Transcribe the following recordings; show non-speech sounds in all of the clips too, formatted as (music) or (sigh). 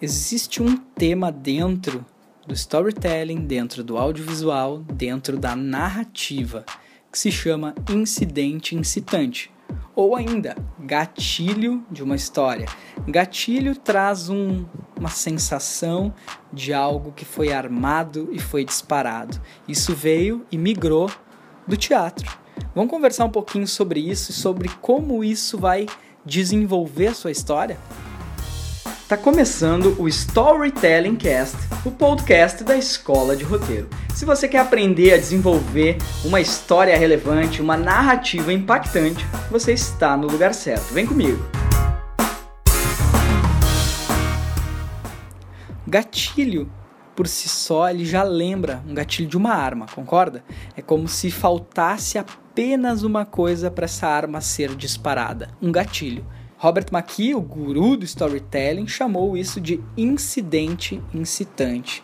existe um tema dentro do storytelling, dentro do audiovisual, dentro da narrativa, que se chama incidente incitante, ou ainda gatilho de uma história. Gatilho traz um, uma sensação de algo que foi armado e foi disparado. Isso veio e migrou do teatro. Vamos conversar um pouquinho sobre isso e sobre como isso vai desenvolver a sua história? Tá começando o Storytelling Cast, o podcast da Escola de Roteiro. Se você quer aprender a desenvolver uma história relevante, uma narrativa impactante, você está no lugar certo. Vem comigo. Gatilho por si só ele já lembra um gatilho de uma arma, concorda? É como se faltasse apenas uma coisa para essa arma ser disparada, um gatilho. Robert McKee, o guru do storytelling, chamou isso de incidente incitante.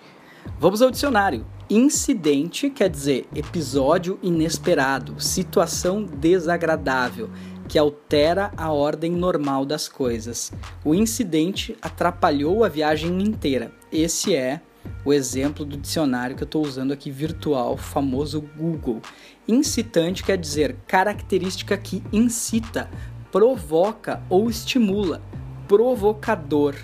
Vamos ao dicionário. Incidente quer dizer episódio inesperado, situação desagradável, que altera a ordem normal das coisas. O incidente atrapalhou a viagem inteira. Esse é o exemplo do dicionário que eu estou usando aqui virtual, famoso Google. Incitante quer dizer característica que incita, provoca ou estimula, provocador.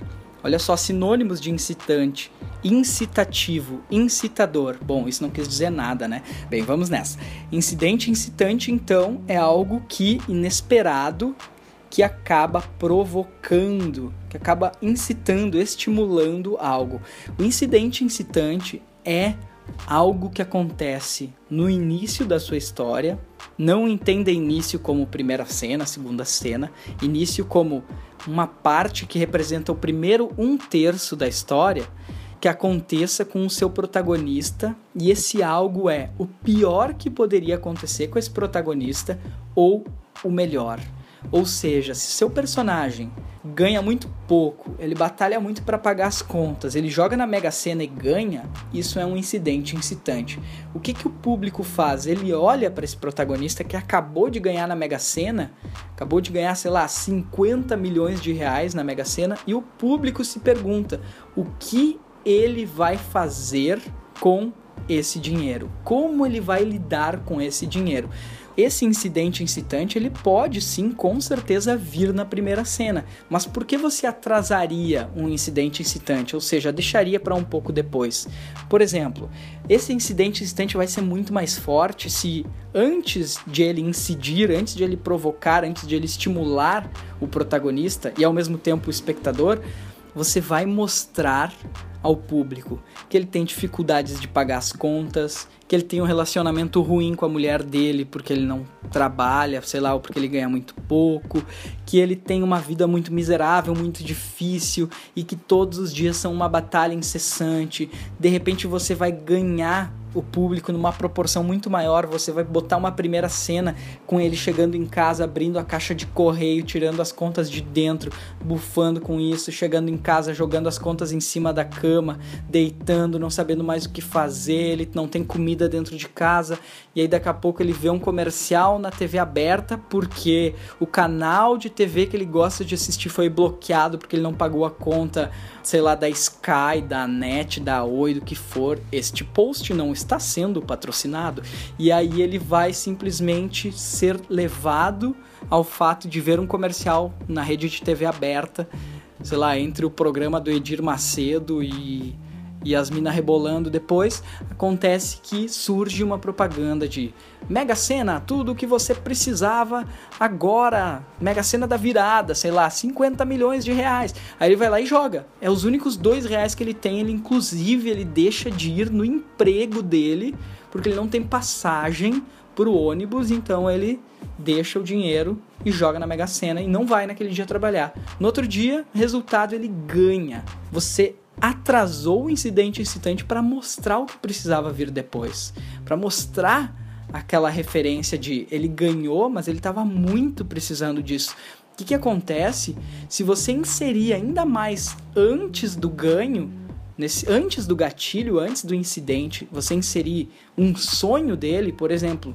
Olha só, sinônimos de incitante: incitativo, incitador. Bom, isso não quis dizer nada, né? Bem, vamos nessa. Incidente incitante, então, é algo que inesperado que acaba provocando, que acaba incitando, estimulando algo. O incidente incitante é algo que acontece no início da sua história não entenda início como primeira cena, segunda cena, início como uma parte que representa o primeiro um terço da história que aconteça com o seu protagonista e esse algo é o pior que poderia acontecer com esse protagonista ou o melhor. Ou seja, se seu personagem ganha muito pouco, ele batalha muito para pagar as contas, ele joga na Mega Sena e ganha, isso é um incidente incitante. O que, que o público faz? Ele olha para esse protagonista que acabou de ganhar na Mega Sena, acabou de ganhar, sei lá, 50 milhões de reais na Mega Sena, e o público se pergunta o que ele vai fazer com esse dinheiro? Como ele vai lidar com esse dinheiro? Esse incidente incitante ele pode sim, com certeza, vir na primeira cena. Mas por que você atrasaria um incidente incitante? Ou seja, deixaria para um pouco depois? Por exemplo, esse incidente incitante vai ser muito mais forte se antes de ele incidir, antes de ele provocar, antes de ele estimular o protagonista e ao mesmo tempo o espectador, você vai mostrar ao público que ele tem dificuldades de pagar as contas, que ele tem um relacionamento ruim com a mulher dele porque ele não trabalha, sei lá, ou porque ele ganha muito pouco, que ele tem uma vida muito miserável, muito difícil e que todos os dias são uma batalha incessante. De repente você vai ganhar o público numa proporção muito maior. Você vai botar uma primeira cena com ele chegando em casa, abrindo a caixa de correio, tirando as contas de dentro, bufando com isso, chegando em casa, jogando as contas em cima da cama, deitando, não sabendo mais o que fazer, ele não tem comida dentro de casa, e aí daqui a pouco ele vê um comercial na TV aberta porque o canal de TV que ele gosta de assistir foi bloqueado porque ele não pagou a conta, sei lá, da Sky, da Net, da Oi, do que for. Este post não está sendo patrocinado. E aí ele vai simplesmente ser levado ao fato de ver um comercial na rede de TV aberta, sei lá, entre o programa do Edir Macedo e e as minas rebolando depois, acontece que surge uma propaganda de Mega Sena, tudo o que você precisava agora, Mega Sena da virada, sei lá, 50 milhões de reais. Aí ele vai lá e joga. É os únicos dois reais que ele tem, ele inclusive ele deixa de ir no emprego dele, porque ele não tem passagem pro ônibus, então ele deixa o dinheiro e joga na Mega Sena e não vai naquele dia trabalhar. No outro dia, resultado ele ganha. Você atrasou o incidente incitante para mostrar o que precisava vir depois, para mostrar aquela referência de ele ganhou, mas ele estava muito precisando disso. O que, que acontece se você inserir ainda mais antes do ganho, nesse, antes do gatilho, antes do incidente, você inserir um sonho dele, por exemplo,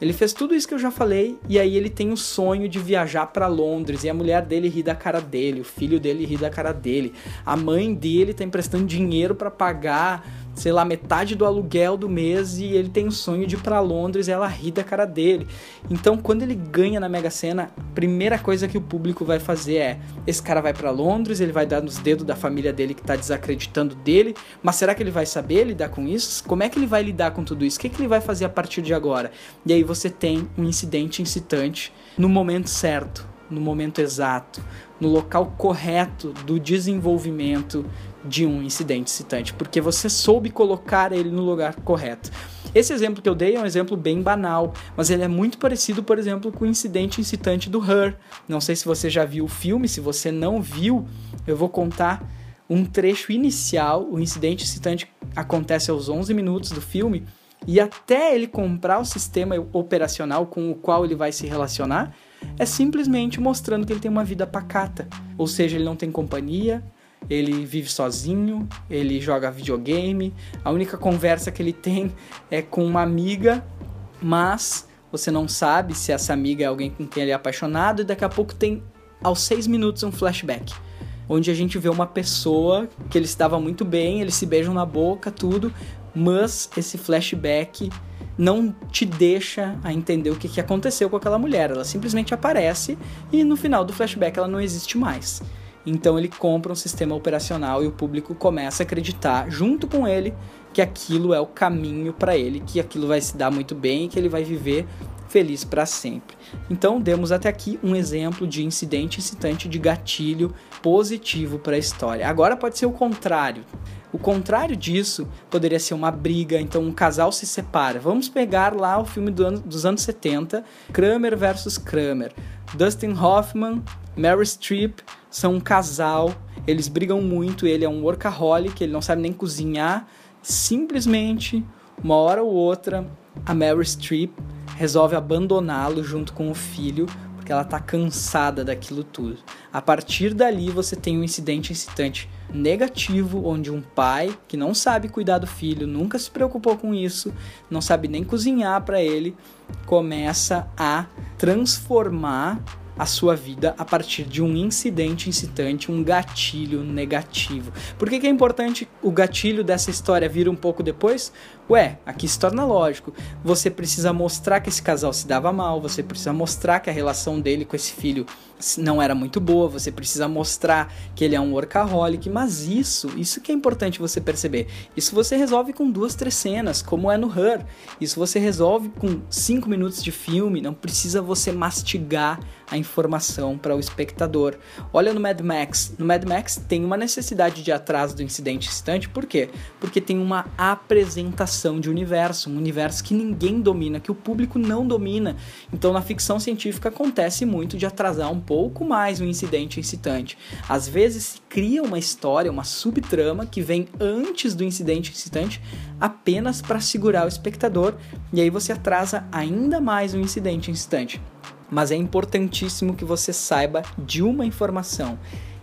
Ele fez tudo isso que eu já falei e aí ele tem o sonho de viajar para Londres e a mulher dele ri da cara dele, o filho dele ri da cara dele, a mãe dele tá emprestando dinheiro para pagar sei lá, metade do aluguel do mês e ele tem o sonho de ir para Londres e ela ri da cara dele. Então, quando ele ganha na Mega Sena, a primeira coisa que o público vai fazer é: esse cara vai para Londres, ele vai dar nos dedos da família dele que tá desacreditando dele, mas será que ele vai saber lidar com isso? Como é que ele vai lidar com tudo isso? O que, que ele vai fazer a partir de agora? E aí você tem um incidente incitante no momento certo, no momento exato, no local correto do desenvolvimento de um incidente excitante, porque você soube colocar ele no lugar correto. Esse exemplo que eu dei é um exemplo bem banal, mas ele é muito parecido, por exemplo, com o incidente incitante do Her. Não sei se você já viu o filme, se você não viu, eu vou contar um trecho inicial. O incidente excitante acontece aos 11 minutos do filme e até ele comprar o sistema operacional com o qual ele vai se relacionar, é simplesmente mostrando que ele tem uma vida pacata. Ou seja, ele não tem companhia, ele vive sozinho, ele joga videogame, a única conversa que ele tem (laughs) é com uma amiga, mas você não sabe se essa amiga é alguém com quem ele é apaixonado, e daqui a pouco tem, aos seis minutos, um flashback. Onde a gente vê uma pessoa que ele estava muito bem, eles se beijam na boca, tudo, mas esse flashback não te deixa a entender o que, que aconteceu com aquela mulher. Ela simplesmente aparece e no final do flashback ela não existe mais. Então ele compra um sistema operacional e o público começa a acreditar junto com ele que aquilo é o caminho para ele, que aquilo vai se dar muito bem e que ele vai viver feliz para sempre. Então, demos até aqui um exemplo de incidente incitante de gatilho positivo para a história. Agora pode ser o contrário. O contrário disso poderia ser uma briga, então um casal se separa. Vamos pegar lá o filme do ano, dos anos 70, Kramer versus Kramer. Dustin Hoffman, Mary Streep são um casal, eles brigam muito, ele é um workaholic, ele não sabe nem cozinhar. Simplesmente, uma hora ou outra, a Mary Streep resolve abandoná-lo junto com o filho, porque ela está cansada daquilo tudo. A partir dali, você tem um incidente incitante negativo, onde um pai que não sabe cuidar do filho, nunca se preocupou com isso, não sabe nem cozinhar para ele, começa a transformar a sua vida a partir de um incidente incitante, um gatilho negativo. Por que, que é importante o gatilho dessa história vir um pouco depois? Ué, aqui se torna lógico. Você precisa mostrar que esse casal se dava mal, você precisa mostrar que a relação dele com esse filho não era muito boa, você precisa mostrar que ele é um workaholic, mas isso, isso que é importante você perceber. Isso você resolve com duas, três cenas, como é no Her. Isso você resolve com cinco minutos de filme, não precisa você mastigar a informação para o espectador. Olha no Mad Max. No Mad Max tem uma necessidade de atraso do incidente instante, por quê? Porque tem uma apresentação de universo, um universo que ninguém domina, que o público não domina. Então na ficção científica acontece muito de atrasar um pouco mais um incidente incitante. Às vezes se cria uma história, uma subtrama que vem antes do incidente incitante apenas para segurar o espectador e aí você atrasa ainda mais o incidente incitante mas é importantíssimo que você saiba de uma informação.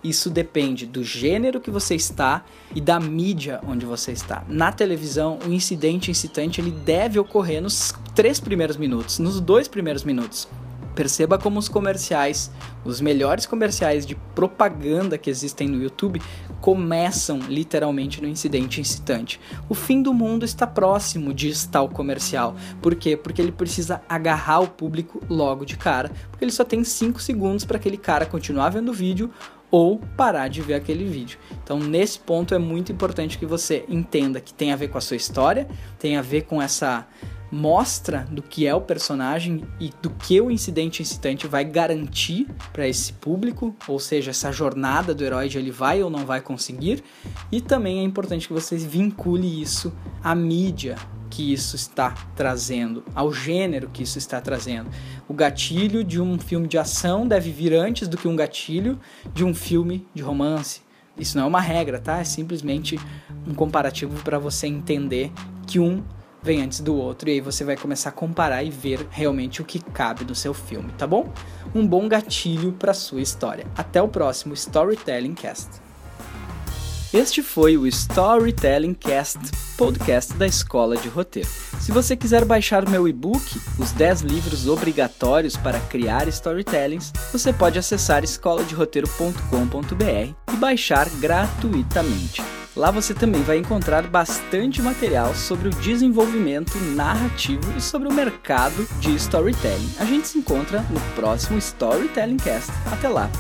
Isso depende do gênero que você está e da mídia onde você está. Na televisão, o incidente incitante ele deve ocorrer nos três primeiros minutos, nos dois primeiros minutos. Perceba como os comerciais, os melhores comerciais de propaganda que existem no YouTube, começam literalmente no incidente incitante. O fim do mundo está próximo, diz tal comercial. Por quê? Porque ele precisa agarrar o público logo de cara, porque ele só tem 5 segundos para aquele cara continuar vendo o vídeo ou parar de ver aquele vídeo. Então, nesse ponto é muito importante que você entenda que tem a ver com a sua história, tem a ver com essa mostra do que é o personagem e do que o incidente incitante vai garantir para esse público, ou seja, essa jornada do herói de ele vai ou não vai conseguir, e também é importante que você vincule isso à mídia que isso está trazendo, ao gênero que isso está trazendo. O gatilho de um filme de ação deve vir antes do que um gatilho de um filme de romance. Isso não é uma regra, tá? É simplesmente um comparativo para você entender que um vem antes do outro e aí você vai começar a comparar e ver realmente o que cabe no seu filme, tá bom? Um bom gatilho para sua história. Até o próximo Storytelling Cast. Este foi o Storytelling Cast, podcast da Escola de Roteiro. Se você quiser baixar meu e-book, Os 10 livros obrigatórios para criar storytellings, você pode acessar escoladeroteiro.com.br e baixar gratuitamente. Lá você também vai encontrar bastante material sobre o desenvolvimento narrativo e sobre o mercado de storytelling. A gente se encontra no próximo Storytelling Cast. Até lá!